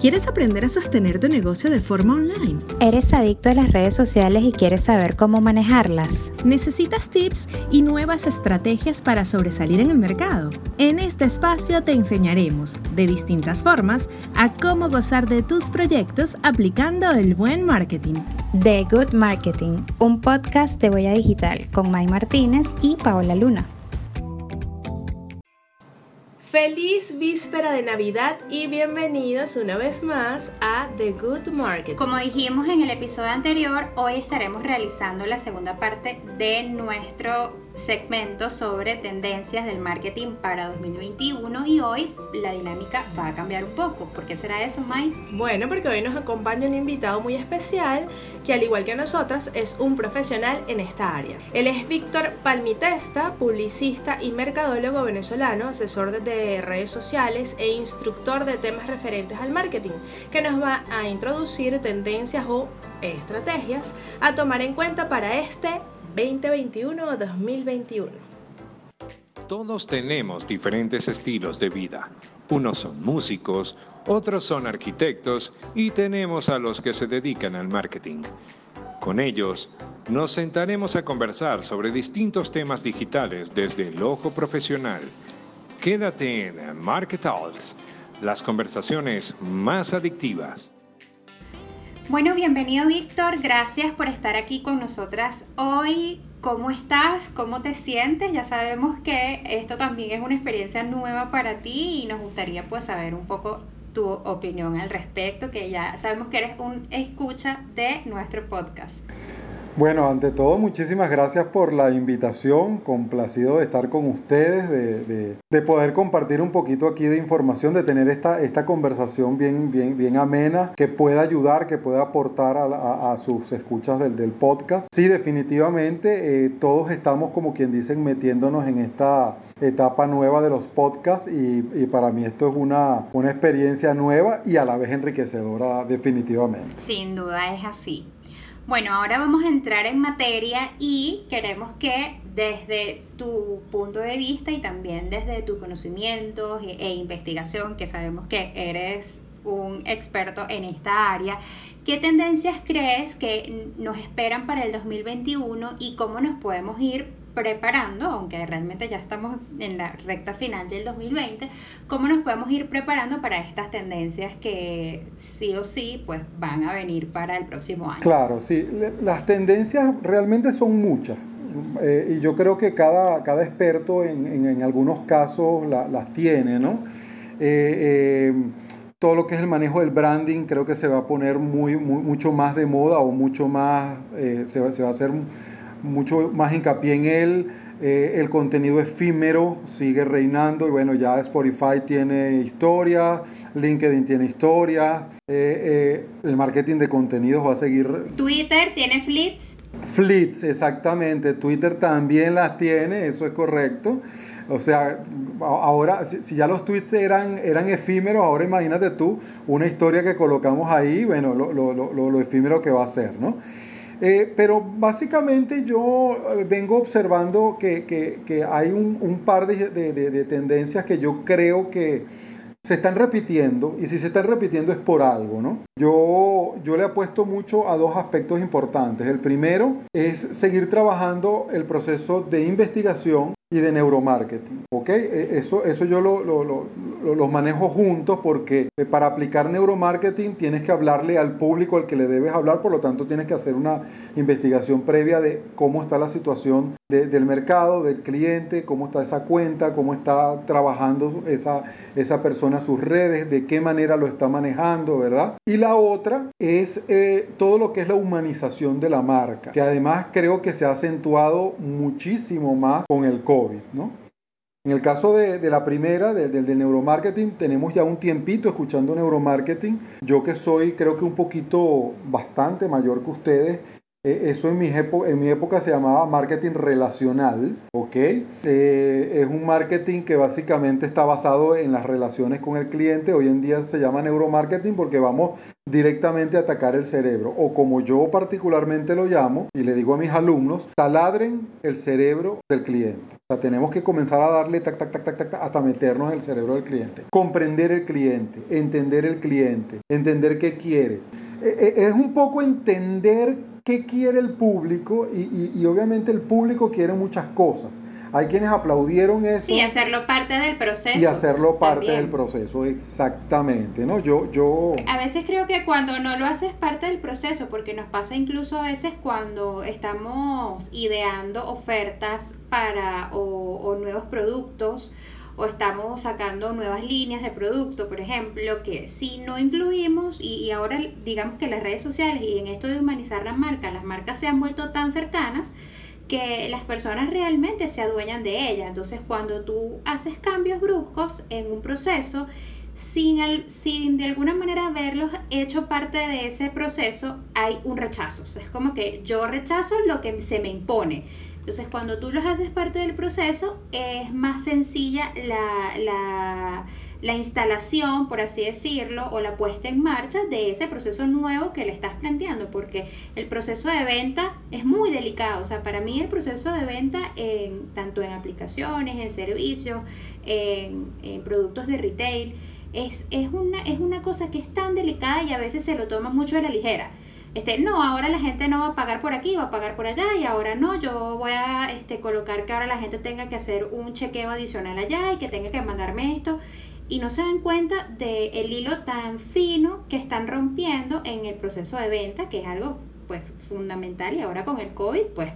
¿Quieres aprender a sostener tu negocio de forma online? ¿Eres adicto a las redes sociales y quieres saber cómo manejarlas? ¿Necesitas tips y nuevas estrategias para sobresalir en el mercado? En este espacio te enseñaremos, de distintas formas, a cómo gozar de tus proyectos aplicando el buen marketing. The Good Marketing, un podcast de Boya Digital con May Martínez y Paola Luna. Feliz víspera de Navidad y bienvenidos una vez más a The Good Market. Como dijimos en el episodio anterior, hoy estaremos realizando la segunda parte de nuestro segmento sobre tendencias del marketing para 2021 y hoy la dinámica va a cambiar un poco. ¿Por qué será eso, Mai? Bueno, porque hoy nos acompaña un invitado muy especial que al igual que nosotras es un profesional en esta área. Él es Víctor Palmitesta, publicista y mercadólogo venezolano, asesor de redes sociales e instructor de temas referentes al marketing, que nos va a introducir tendencias o estrategias a tomar en cuenta para este 2021 o 2021. Todos tenemos diferentes estilos de vida. Unos son músicos, otros son arquitectos y tenemos a los que se dedican al marketing. Con ellos, nos sentaremos a conversar sobre distintos temas digitales desde el ojo profesional. Quédate en Market Talks, las conversaciones más adictivas. Bueno, bienvenido Víctor, gracias por estar aquí con nosotras hoy. ¿Cómo estás? ¿Cómo te sientes? Ya sabemos que esto también es una experiencia nueva para ti y nos gustaría pues saber un poco tu opinión al respecto, que ya sabemos que eres un escucha de nuestro podcast. Bueno, ante todo, muchísimas gracias por la invitación, complacido de estar con ustedes, de, poder compartir un poquito aquí de información, de tener esta, esta conversación bien, bien, bien amena, que pueda ayudar, que pueda aportar a, sus escuchas del, del, podcast. Sí, definitivamente, eh, todos estamos, como quien dicen, metiéndonos en esta etapa nueva de los podcasts y, y, para mí esto es una, una experiencia nueva y a la vez enriquecedora definitivamente. Sin duda es así. Bueno, ahora vamos a entrar en materia y queremos que desde tu punto de vista y también desde tu conocimiento e, e investigación, que sabemos que eres un experto en esta área, ¿qué tendencias crees que nos esperan para el 2021 y cómo nos podemos ir preparando, aunque realmente ya estamos en la recta final del 2020, cómo nos podemos ir preparando para estas tendencias que sí o sí pues van a venir para el próximo año. Claro, sí, las tendencias realmente son muchas. Eh, y yo creo que cada, cada experto en, en, algunos casos las tiene, ¿no? Eh, eh, todo lo que es el manejo del branding creo que se va a poner muy, mucho más de moda o mucho más, se, se va a hacer mucho más hincapié en él. Eh, el contenido efímero sigue reinando y bueno, ya Spotify tiene historia, LinkedIn tiene historia, eh, eh, el marketing de contenidos va a seguir. Twitter tiene flits. Flits, exactamente. Twitter también las tiene, eso es correcto. O sea, ahora, si, ya los tweets eran, eran efímeros, ahora imagínate tú una historia que colocamos ahí, bueno, lo, lo, lo, lo efímero que va a ser, ¿no? Eh, pero básicamente yo eh, vengo observando que, hay un, par de, tendencias que yo creo que se están repitiendo y si se están repitiendo es por algo, ¿no? Yo, yo le apuesto mucho a dos aspectos importantes. El primero es seguir trabajando el proceso de investigación y de neuromarketing. ¿ok? E, eso, eso yo lo, lo, lo, manejo juntos porque eh, para aplicar neuromarketing tienes que hablarle al público al que le debes hablar, por lo tanto tienes que hacer una investigación previa de cómo está la situación del mercado, del cliente, cómo está esa cuenta, cómo está trabajando esa, esa persona sus redes, de qué manera lo está manejando, ¿verdad? Y la otra es eh, todo lo que es la humanización de la marca, que además creo que se ha acentuado muchísimo más con el COVID. ¿no? En el caso de, la primera, del de, neuromarketing, tenemos ya un tiempito escuchando neuromarketing. Yo que soy creo que un poquito bastante mayor que ustedes, eso en mi, época se llamaba marketing relacional, ¿ok? Eh, es un marketing que básicamente está basado en las relaciones con el cliente. Hoy en día se llama neuromarketing porque vamos directamente atacar el cerebro, o como yo particularmente lo llamo, y le digo a mis alumnos, taladren el cerebro del cliente. O sea, tenemos que comenzar a darle tac, tac, tac, tac, tac, hasta meternos en el cerebro del cliente. Comprender el cliente, entender el cliente, entender qué quiere. E, e, es un poco entender qué quiere el público y, y obviamente el público quiere muchas cosas. Hay quienes aplaudieron eso. Y hacerlo parte del proceso. Y hacerlo parte del proceso, exactamente, ¿no? Yo, yo... A veces creo que cuando no lo haces parte del proceso, porque nos pasa incluso a veces cuando estamos ideando ofertas para o, nuevos productos o estamos sacando nuevas líneas de producto, por ejemplo, que si no incluimos, y, y, ahora digamos que las redes sociales y en esto de humanizar las marcas, las marcas se han vuelto tan cercanas que las personas realmente se adueñan de ella. Entonces, cuando tú haces cambios bruscos en un proceso, sin, sin de alguna manera haberlos hecho parte de ese proceso, hay un rechazo. es como que yo rechazo lo que se me impone. Entonces, cuando tú los haces parte del proceso, es más sencilla la, la la instalación, por así decirlo, o la puesta en marcha de ese proceso nuevo que le estás planteando, porque el proceso de venta es muy delicado. O sea, para mí el proceso de venta, en, tanto en aplicaciones, en servicios, en, productos de retail, es, es, una, es una cosa que es tan delicada y a veces se lo toma mucho a la ligera. Este, no, ahora la gente no va a pagar por aquí, va a pagar por allá y ahora no, yo voy a este, colocar que ahora la gente tenga que hacer un chequeo adicional allá y que tenga que mandarme esto y no se dan cuenta del el hilo tan fino que están rompiendo en el proceso de venta, que es algo pues fundamental y ahora con el COVID pues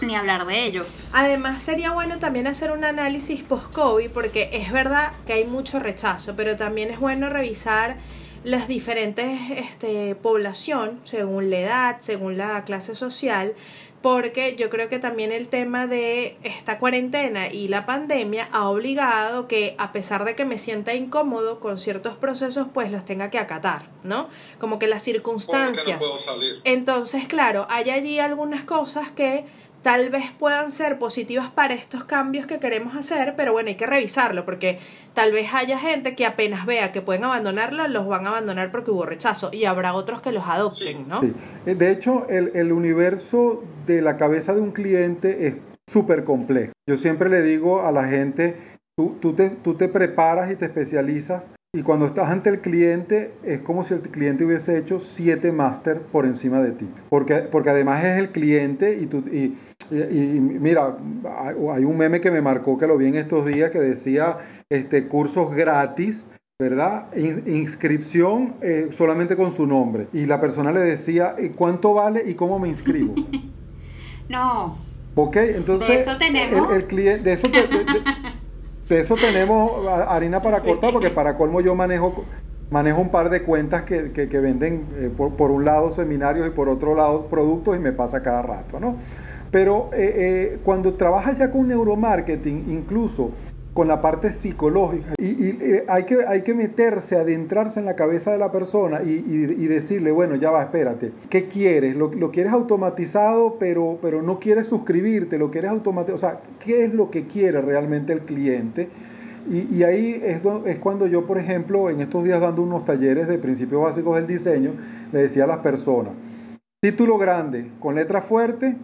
ni hablar de ello. Además sería bueno también hacer un análisis post-COVID porque es verdad que hay mucho rechazo, pero también es bueno revisar las diferentes este, población, según la edad, según la clase social, porque yo creo que también el tema de esta cuarentena y la pandemia ha obligado que a pesar de que me sienta incómodo con ciertos procesos, pues los tenga que acatar, ¿no? Como que las circunstancias. Entonces, claro, hay allí algunas cosas que tal vez puedan ser positivas para estos cambios que queremos hacer, pero bueno, hay que revisarlo porque tal vez haya gente que apenas vea que pueden abandonarlo, los van a abandonar porque hubo rechazo y habrá otros que los adopten, ¿no? Eh, de hecho, el, el universo de la cabeza de un cliente es súper complejo. Yo siempre le digo a la gente, tú, tú, te, tú te preparas y te especializas y cuando estás ante el cliente es como si el cliente hubiese hecho siete máster por encima de ti. Porque, porque además es el cliente y, tú, y, y, mira, hay un meme que me marcó que lo vi en estos días que decía este, cursos gratis. ¿Verdad? inscripción eh, solamente con su nombre. Y la persona le decía, ¿cuánto vale y cómo me inscribo? no. Ok, entonces... De eso tenemos. El, cliente, de eso, de eso tenemos harina para cortar, porque para colmo yo manejo, manejo un par de cuentas que, venden eh, por, un lado seminarios y por otro lado productos y me pasa cada rato, ¿no? Pero eh, eh, cuando trabajas ya con neuromarketing, incluso con la parte psicológica. Y, eh, hay, que, hay que meterse, adentrarse en la cabeza de la persona y, decirle, bueno, ya va, espérate, ¿qué quieres? ¿Lo, quieres automatizado, pero, pero no quieres suscribirte? ¿Lo quieres automatizado? O sea, ¿qué es lo que quiere realmente el cliente? Y, ahí es, es cuando yo, por ejemplo, en estos días dando unos talleres de principios básicos del diseño, le decía a las personas, título grande, con letra fuerte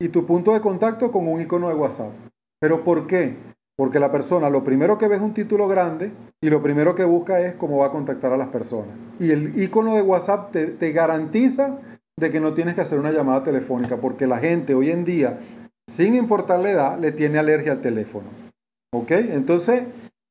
y tu punto de contacto con un icono de WhatsApp. ¿Pero por qué? Porque la persona lo primero que ve es un título grande y lo primero que busca es cómo va a contactar a las personas. Y el icono de WhatsApp te, garantiza de que no tienes que hacer una llamada telefónica, porque la gente hoy en día, sin importar la edad, le tiene alergia al teléfono. ¿Ok? Entonces,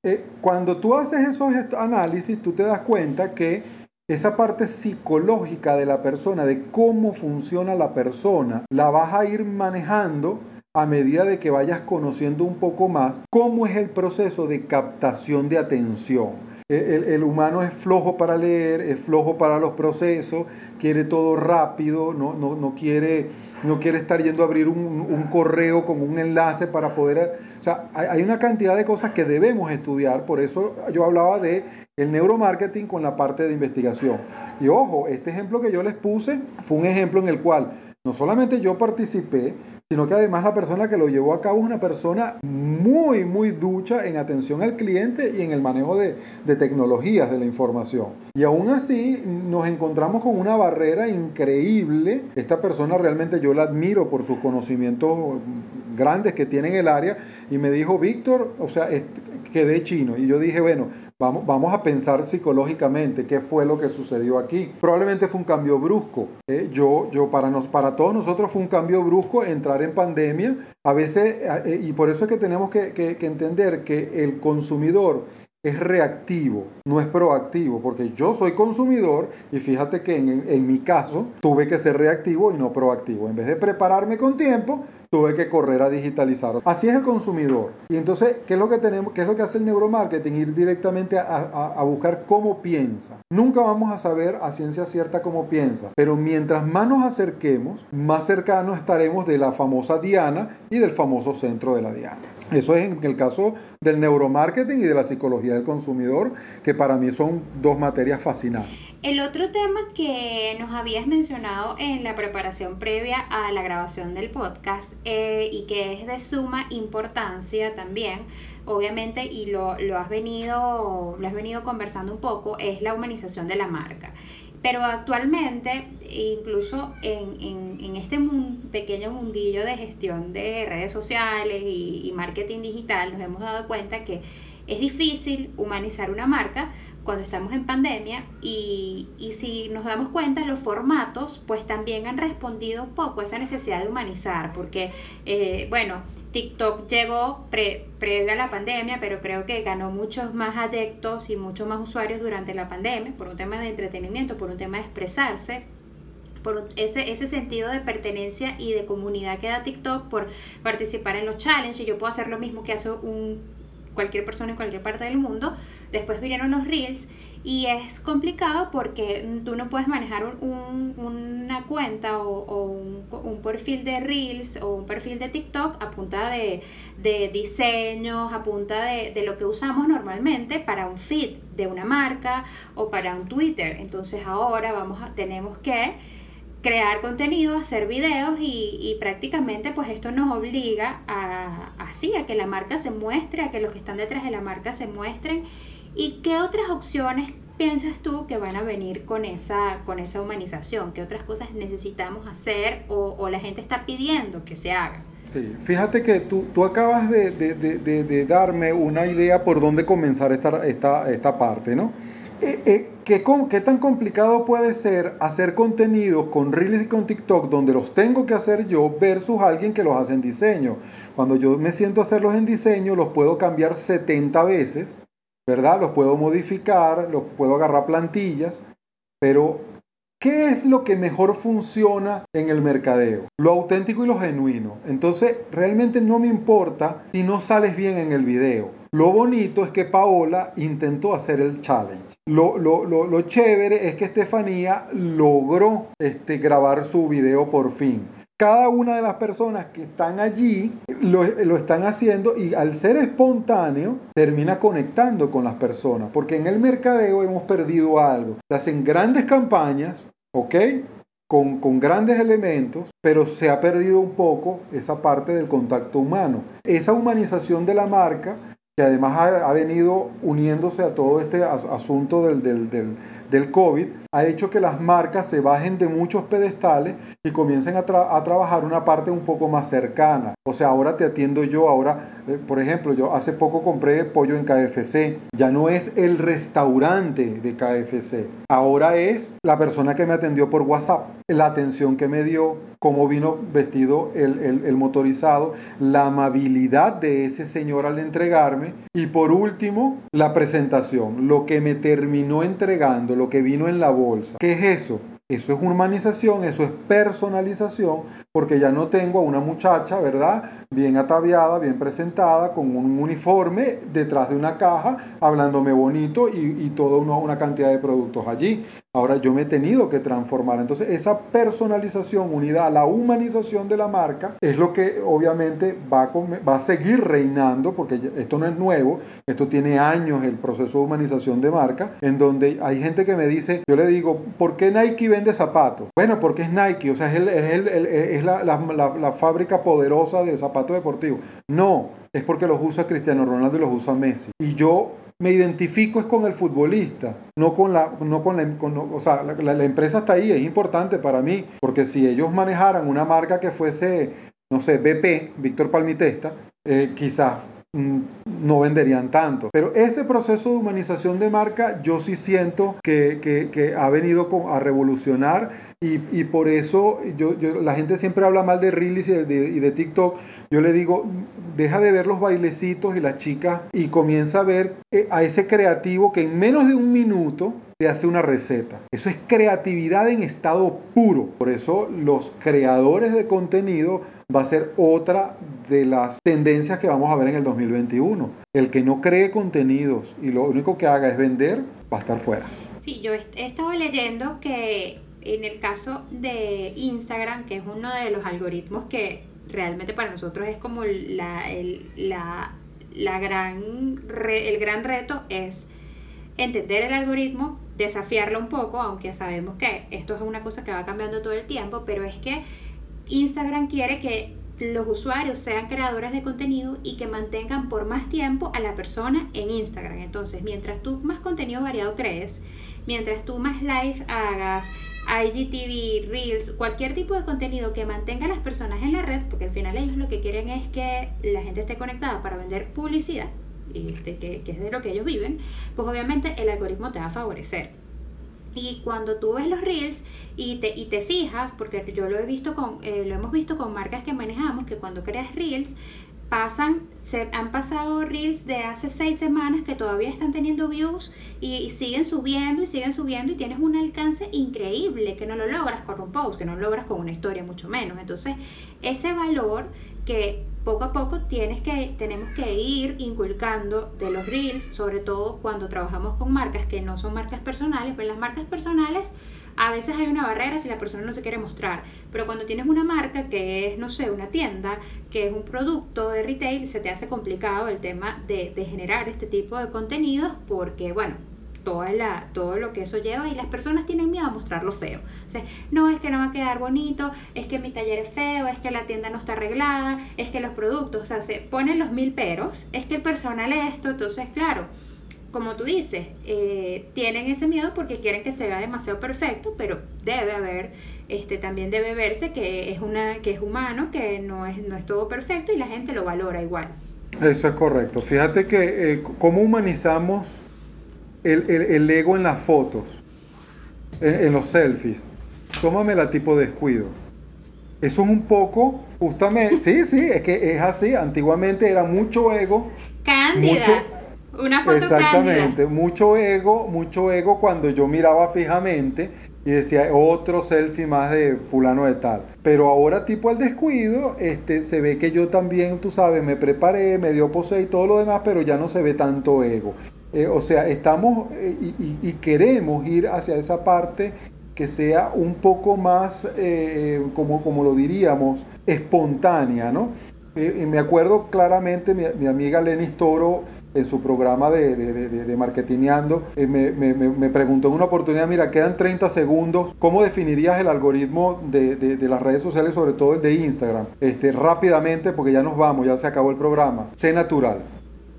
eh, cuando tú haces esos análisis, tú te das cuenta que esa parte psicológica de la persona, de cómo funciona la persona, la vas a ir manejando a medida de que vayas conociendo un poco más cómo es el proceso de captación de atención. El, humano es flojo para leer, es flojo para los procesos, quiere todo rápido, no, no, quiere, no quiere estar yendo a abrir un, correo con un enlace para poder... O sea, hay, hay, una cantidad de cosas que debemos estudiar, por eso yo hablaba de el neuromarketing con la parte de investigación. Y ojo, este ejemplo que yo les puse fue un ejemplo en el cual no solamente yo participé, sino que además la persona que lo llevó a cabo es una persona muy, muy ducha en atención al cliente y en el manejo de, de tecnologías de la información. Y aún así nos encontramos con una barrera increíble. Esta persona realmente yo la admiro por sus conocimientos grandes que tiene en el área y me dijo, Víctor, o sea, quedé chino. Y yo dije, bueno, vamos, vamos a pensar psicológicamente qué fue lo que sucedió aquí. Probablemente fue un cambio brusco. ¿eh? yo, yo para, nos, para todos nosotros fue un cambio brusco en pandemia. A veces, eh, y por eso es que tenemos que, que, que entender que el consumidor es reactivo, no es proactivo, porque yo soy consumidor y fíjate que en, en, mi caso tuve que ser reactivo y no proactivo. En vez de prepararme con tiempo, tuve que correr a digitalizar. Así es el consumidor. Y entonces, ¿qué es lo que tenemos? ¿Qué es lo que hace el neuromarketing? Ir directamente a, a, a, buscar cómo piensa. Nunca vamos a saber a ciencia cierta cómo piensa, pero mientras más nos acerquemos, más cercanos estaremos de la famosa Diana y del famoso centro de la Diana. Eso es en el caso del neuromarketing y de la psicología del consumidor, que para mí son dos materias fascinantes. El otro tema que nos habías mencionado en la preparación previa a la grabación del podcast eh, y que es de suma importancia también, obviamente, y lo, lo, has venido, lo has venido conversando un poco, es la humanización de la marca. Pero actualmente, incluso en, en, en este pequeño mundillo de gestión de redes sociales y, marketing digital, nos hemos dado cuenta que es difícil humanizar una marca cuando estamos en pandemia y, y, si nos damos cuenta los formatos pues también han respondido poco a esa necesidad de humanizar porque eh, bueno TikTok llegó pre, previo a la pandemia pero creo que ganó muchos más adeptos y muchos más usuarios durante la pandemia por un tema de entretenimiento por un tema de expresarse por ese, ese sentido de pertenencia y de comunidad que da TikTok por participar en los challenges. Yo puedo hacer lo mismo que hace un cualquier persona en cualquier parte del mundo. Después vinieron los reels y es complicado porque tú no puedes manejar un, una cuenta o, un, un, perfil de reels o un perfil de TikTok a punta de, de diseños, a punta de, de, lo que usamos normalmente para un feed de una marca o para un Twitter. Entonces ahora vamos a, tenemos que crear contenido, hacer videos y, y, prácticamente pues esto nos obliga a así, a que la marca se muestre, a que los que están detrás de la marca se muestren. ¿Y qué otras opciones piensas tú que van a venir con esa, con esa humanización? ¿Qué otras cosas necesitamos hacer o, o la gente está pidiendo que se haga? Sí, fíjate que tú, tú acabas de, de, de, de, darme una idea por dónde comenzar esta, esta, esta parte, ¿no? Eh, eh, ¿qué, ¿Qué tan complicado puede ser hacer contenidos con Reels y con TikTok donde los tengo que hacer yo versus alguien que los hace en diseño? Cuando yo me siento a hacerlos en diseño, los puedo cambiar 70 veces, ¿verdad? Los puedo modificar, los puedo agarrar plantillas, pero ¿qué es lo que mejor funciona en el mercadeo? Lo auténtico y lo genuino. Entonces, realmente no me importa si no sales bien en el video. Lo bonito es que Paola intentó hacer el challenge. Lo, lo, lo, lo chévere es que Estefanía logró este, grabar su video por fin. Cada una de las personas que están allí lo, lo, están haciendo y al ser espontáneo termina conectando con las personas. Porque en el mercadeo hemos perdido algo. Se hacen grandes campañas, ¿ok? Con, con, grandes elementos, pero se ha perdido un poco esa parte del contacto humano. Esa humanización de la marca que además ha, ha, venido uniéndose a todo este asunto del, del, del, del, COVID, ha hecho que las marcas se bajen de muchos pedestales y comiencen a, tra a, trabajar una parte un poco más cercana. O sea, ahora te atiendo yo, ahora, eh, por ejemplo, yo hace poco compré pollo en KFC, ya no es el restaurante de KFC, ahora es la persona que me atendió por WhatsApp, la atención que me dio, cómo vino vestido el, el motorizado, la amabilidad de ese señor al entregarme y por último, la presentación, lo que me terminó entregando, lo que vino en la bolsa. ¿Qué es eso? Eso es humanización, eso es personalización, porque ya no tengo a una muchacha, ¿verdad? Bien ataviada, bien presentada, con un uniforme detrás de una caja, hablándome bonito y, y toda una, cantidad de productos allí. Ahora yo me he tenido que transformar. Entonces esa personalización unida a la humanización de la marca es lo que obviamente va a, seguir reinando, porque esto no es nuevo, esto tiene años el proceso de humanización de marca, en donde hay gente que me dice, yo le digo, ¿por qué Nike vende zapatos? Bueno, porque es Nike, o sea, es, es, la, fábrica poderosa de zapatos deportivos. No, es porque los usa Cristiano Ronaldo y los usa Messi. Y yo me identifico es con el futbolista, no con la, no con la, o sea, la, empresa está ahí, es importante para mí, porque si ellos manejaran una marca que fuese, no sé, BP, Víctor Palmitesta, eh, quizás no venderían tanto. Pero ese proceso de humanización de marca yo sí siento que, ha venido a revolucionar y, por eso la gente siempre habla mal de Reels y de, y de, TikTok. Yo le digo, deja de ver los bailecitos y las chicas y comienza a ver eh, a ese creativo que en menos de un minuto te hace una receta. Eso es creatividad en estado puro. Por eso los creadores de contenido va a ser otra de las tendencias que vamos a ver en el 2021. El que no cree contenidos y lo único que haga es vender, va a estar fuera. Sí, yo he estado leyendo que en el caso de Instagram, que es uno de los algoritmos que realmente para nosotros es como la, el, la, la gran el gran reto es entender el algoritmo, desafiarlo un poco, aunque sabemos que esto es una cosa que va cambiando todo el tiempo, pero es que Instagram quiere que los usuarios sean creadores de contenido y que mantengan por más tiempo a la persona en Instagram. Entonces, mientras tú más contenido variado crees, mientras tú más live hagas, IGTV, Reels, cualquier tipo de contenido que mantenga a las personas en la red, porque al final ellos lo que quieren es que la gente esté conectada para vender publicidad, y este, que, es de lo que ellos viven, pues obviamente el algoritmo te va a favorecer. Y cuando tú ves los reels y te, y te fijas, porque yo lo he visto con, eh, lo hemos visto con marcas que manejamos, que cuando creas reels, pasan, se han pasado reels de hace seis semanas que todavía están teniendo views y, siguen subiendo y siguen subiendo y tienes un alcance increíble que no lo logras con un post, que no lo logras con una historia mucho menos. Entonces, ese valor que poco a poco tienes que, tenemos que ir inculcando de los reels, sobre todo cuando trabajamos con marcas que no son marcas personales, pero las marcas personales a veces hay una barrera si la persona no se quiere mostrar, pero cuando tienes una marca que es, no sé, una tienda, que es un producto de retail, se te hace complicado el tema de, generar este tipo de contenidos porque, bueno, toda la, todo lo que eso lleva y las personas tienen miedo a mostrar lo feo. O sea, no es que no va a quedar bonito, es que mi taller es feo, es que la tienda no está arreglada, es que los productos, o sea, se ponen los mil peros, es que el personal es esto, entonces, claro, como tú dices, eh, tienen ese miedo porque quieren que se vea demasiado perfecto, pero debe haber, este, también debe verse que es, una, que es humano, que no es, no es todo perfecto y la gente lo valora igual. Eso es correcto. Fíjate que eh, cómo humanizamos el, ego en las fotos, en, los selfies. Tómame la tipo descuido. Eso es un poco, justamente, sí, sí, es que es así. Antiguamente era mucho ego. Cándida. Una foto Exactamente, mucho ego, mucho ego cuando yo miraba fijamente y decía otro selfie más de fulano de tal. Pero ahora tipo al descuido, este, se ve que yo también, tú sabes, me preparé, me dio pose y todo lo demás, pero ya no se ve tanto ego. Eh, o sea, estamos eh, y, queremos ir hacia esa parte que sea un poco más, eh, como, como lo diríamos, espontánea, ¿no? me acuerdo claramente, mi, mi amiga Lenis Toro, en su programa de, de, de, me, me, preguntó en una oportunidad, mira, quedan 30 segundos, ¿cómo definirías el algoritmo de, las redes sociales, sobre todo el de Instagram? Este, rápidamente, porque ya nos vamos, ya se acabó el programa. Sé natural.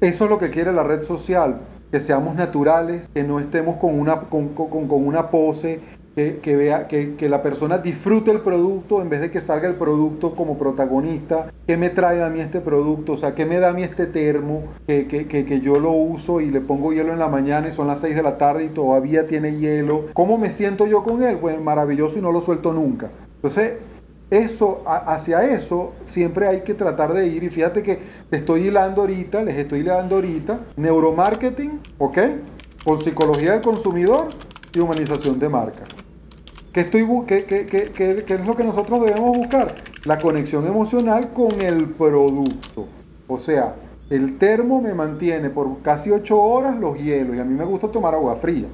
Eso es lo que quiere la red social, que seamos naturales, que no estemos con una, con, con, con una pose, que, vea, que, que, la persona disfrute el producto en vez de que salga el producto como protagonista. ¿Qué me trae a mí este producto? O sea, ¿qué me da a mí este termo que, que, yo lo uso y le pongo hielo en la mañana y son las 6 de la tarde y todavía tiene hielo? ¿Cómo me siento yo con él? Pues maravilloso y no lo suelto nunca. Entonces, eso, hacia eso siempre hay que tratar de ir. Y fíjate que te estoy hilando ahorita, les estoy hilando ahorita, neuromarketing, ¿ok? Con psicología del consumidor y humanización de marca. ¿Qué, estoy, qué, qué, qué, es lo que nosotros debemos buscar? la conexión emocional con el producto. O sea, el termo me mantiene por casi 8 horas los hielos y a mí me gusta tomar agua fría.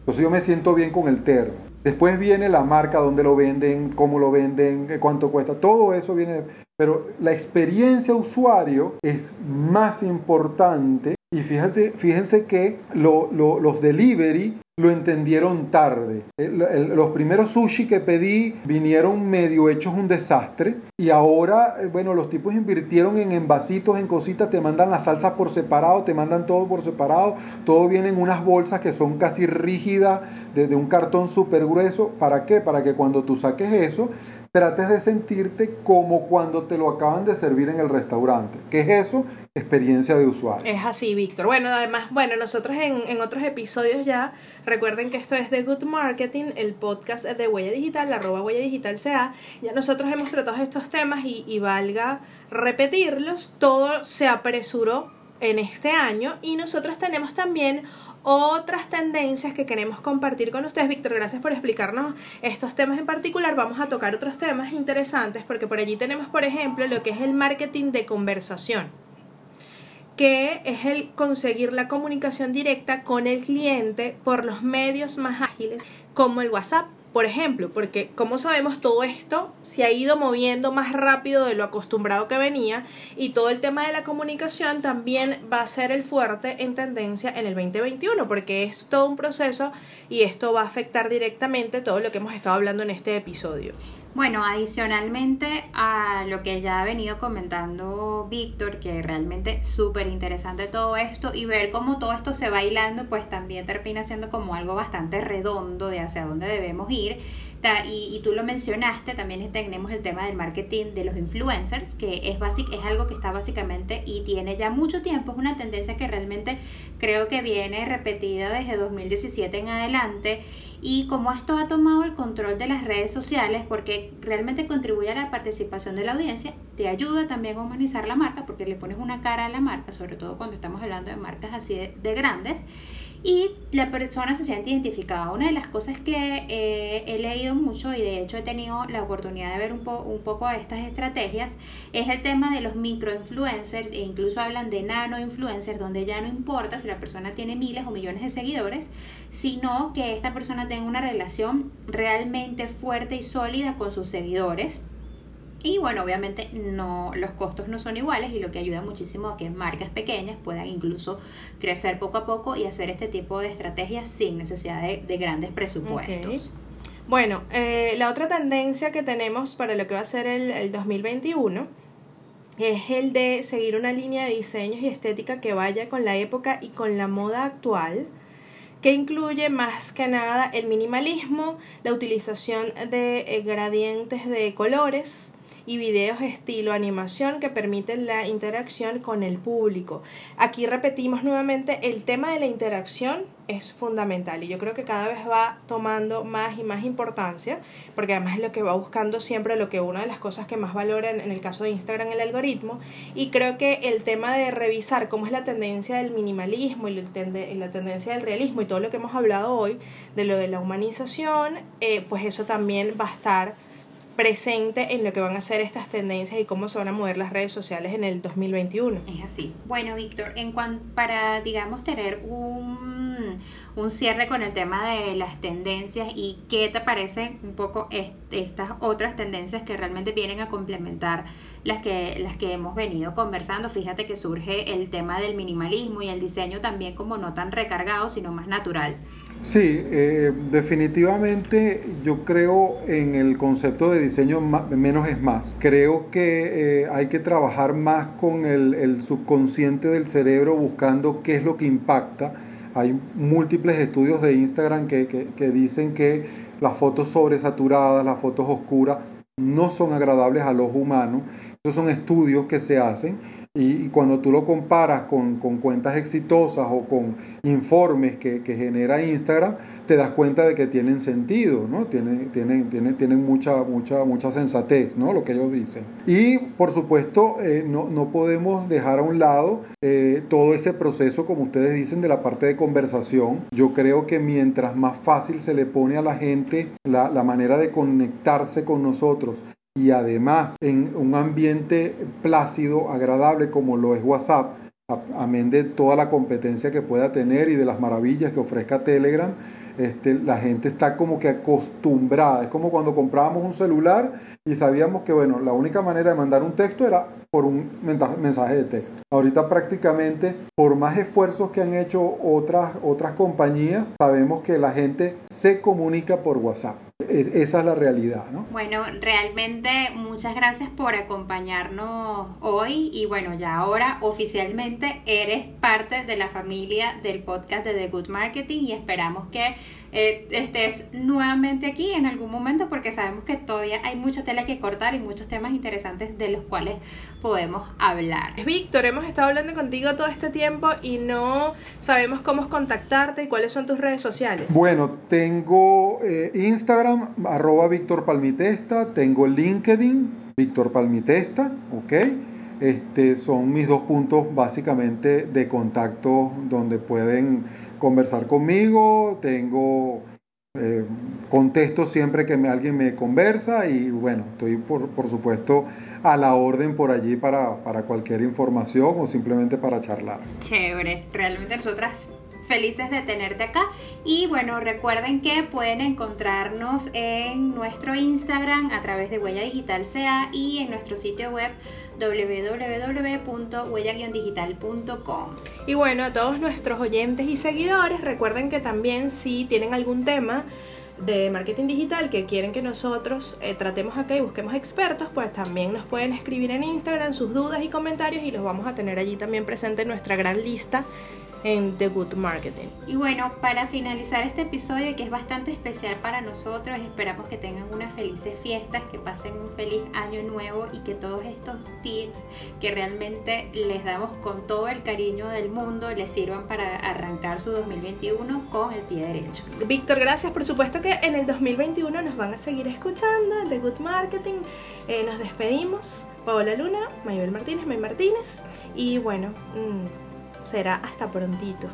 Entonces yo me siento bien con el termo. Después viene la marca, dónde lo venden, cómo lo venden, cuánto cuesta, todo eso viene. Pero la experiencia usuario es más importante y fíjate, fíjense que los delivery lo entendieron tarde. los primeros sushi que pedí vinieron medio hechos un desastre y ahora, eh, bueno, los tipos invirtieron en envasitos, en cositas, te mandan las salsas por separado, te mandan todo por separado, todo viene en unas bolsas que son casi rígidas, desde un cartón súper grueso. ¿Para qué? Para que cuando tú saques eso, trates de sentirte como cuando te lo acaban de servir en el restaurante. ¿Qué es eso? Experiencia de usuario. Es así, Víctor. Bueno, además, bueno, nosotros en, otros episodios ya, recuerden que esto es The Good Marketing, el podcast de Huella Digital, arroba Huella Digital CA. Ya nosotros hemos tratado estos temas y, y valga repetirlos, todo se apresuró en este año y nosotros tenemos también otras tendencias que queremos compartir con ustedes. Víctor, gracias por explicarnos estos temas en particular. Vamos a tocar otros temas interesantes porque por allí tenemos, por ejemplo, lo que es el marketing de conversación que es el conseguir la comunicación directa con el cliente por los medios más ágiles como el WhatsApp, por ejemplo, porque como sabemos todo esto se ha ido moviendo más rápido de lo acostumbrado que venía y todo el tema de la comunicación también va a ser el fuerte en tendencia en el 2021 porque es todo un proceso y esto va a afectar directamente todo lo que hemos estado hablando en este episodio. Bueno, adicionalmente a lo que ya ha venido comentando Víctor, que realmente súper interesante todo esto y ver cómo todo esto se va hilando, pues también termina siendo como algo bastante redondo de hacia dónde debemos ir y, y, tú lo mencionaste, también tenemos el tema del marketing de los influencers, que es, basic, es algo que está básicamente y tiene ya mucho tiempo, es una tendencia que realmente creo que viene repetida desde 2017 en adelante y como esto ha tomado el control de las redes sociales porque realmente contribuye a la participación de la audiencia, te ayuda también a humanizar la marca porque le pones una cara a la marca, sobre todo cuando estamos hablando de marcas así de grandes y la persona se siente identificada. Una de las cosas que eh, he leído mucho y de hecho he tenido la oportunidad de ver un, un poco estas estrategias es el tema de los microinfluencers e incluso hablan de nanoinfluencers donde ya no importa si la persona tiene miles o millones de seguidores, sino que esta persona tenga una relación realmente fuerte y sólida con sus seguidores y bueno, obviamente no, los costos no son iguales y lo que ayuda muchísimo a que marcas pequeñas puedan incluso crecer poco a poco y hacer este tipo de estrategias sin necesidad de, grandes presupuestos. Bueno, eh, la otra tendencia que tenemos para lo que va a ser el, el 2021 es el de seguir una línea de diseños y estética que vaya con la época y con la moda actual que incluye más que nada el minimalismo, la utilización de eh, gradientes de colores, y videos estilo animación que permiten la interacción con el público. Aquí repetimos nuevamente, el tema de la interacción es fundamental y yo creo que cada vez va tomando más y más importancia porque además es lo que va buscando siempre lo que una de las cosas que más valora en, el caso de Instagram el algoritmo y creo que el tema de revisar cómo es la tendencia del minimalismo y la, tendencia del realismo y todo lo que hemos hablado hoy de lo de la humanización eh, pues eso también va a estar presente en lo que van a ser estas tendencias y cómo se van a mover las redes sociales en el 2021. Es así. Bueno, Víctor, en cuanto para, digamos, tener un, un cierre con el tema de las tendencias y qué te parecen un poco estas otras tendencias que realmente vienen a complementar las que, las que hemos venido conversando. Fíjate que surge el tema del minimalismo y el diseño también como no tan recargado, sino más natural. Sí, eh, definitivamente yo creo en el concepto de diseño menos es más. Creo que eh, hay que trabajar más con el, subconsciente del cerebro buscando qué es lo que impacta hay múltiples estudios de Instagram que, que, dicen que las fotos sobresaturadas, las fotos oscuras, no son agradables al ojo humano. Esos son estudios que se hacen y, cuando tú lo comparas con, cuentas exitosas o con informes que, genera Instagram, te das cuenta de que tienen sentido, ¿no? Tienen, tienen, tienen, tienen mucha, mucha, mucha sensatez, ¿no? Lo que ellos dicen. Y, por supuesto, eh, no, no, podemos dejar a un lado eh, todo ese proceso, como ustedes dicen, de la parte de conversación. Yo creo que mientras más fácil se le pone a la gente la, la manera de conectarse con nosotros, y además en un ambiente plácido, agradable como lo es WhatsApp, amén de toda la competencia que pueda tener y de las maravillas que ofrezca Telegram, este, la gente está como que acostumbrada. Es como cuando comprábamos un celular y sabíamos que, bueno, la única manera de mandar un texto era por un mensaje de texto. Ahorita prácticamente, por más esfuerzos que han hecho otras, otras compañías, sabemos que la gente se comunica por WhatsApp. Esa es la realidad, ¿no? Bueno, realmente muchas gracias por acompañarnos hoy y bueno, ya ahora oficialmente eres parte de la familia del podcast de The Good Marketing y esperamos que eh, estés nuevamente aquí en algún momento porque sabemos que todavía hay mucha tela que cortar y muchos temas interesantes de los cuales podemos hablar. Víctor, hemos estado hablando contigo todo este tiempo y no sabemos cómo contactarte y cuáles son tus redes sociales. Bueno, tengo eh, Instagram, arroba Víctor Palmitesta, tengo LinkedIn, Víctor Palmitesta, ok. Este, son mis dos puntos básicamente de contacto donde pueden conversar conmigo, tengo eh, contesto siempre que alguien me conversa y bueno, estoy por, por supuesto a la orden por allí para, para, cualquier información o simplemente para charlar. Chévere, realmente nosotras felices de tenerte acá y bueno, recuerden que pueden encontrarnos en nuestro Instagram a través de Huella Digital CA y en nuestro sitio web www.huella-digital.com. Y bueno, a todos nuestros oyentes y seguidores, recuerden que también si tienen algún tema de marketing digital que quieren que nosotros eh, tratemos acá y busquemos expertos, pues también nos pueden escribir en Instagram sus dudas y comentarios y los vamos a tener allí también presente en nuestra gran lista en The Good Marketing. Y bueno, para finalizar este episodio que es bastante especial para nosotros, esperamos que tengan unas felices fiestas, que pasen un feliz año nuevo y que todos estos tips que realmente les damos con todo el cariño del mundo les sirvan para arrancar su 2021 con el pie derecho. Víctor, gracias. Por supuesto que en el 2021 nos van a seguir escuchando The Good Marketing. Eh, nos despedimos. Paola Luna, Mayabel Martínez, May Martínez. Y bueno, mm, será hasta prontito.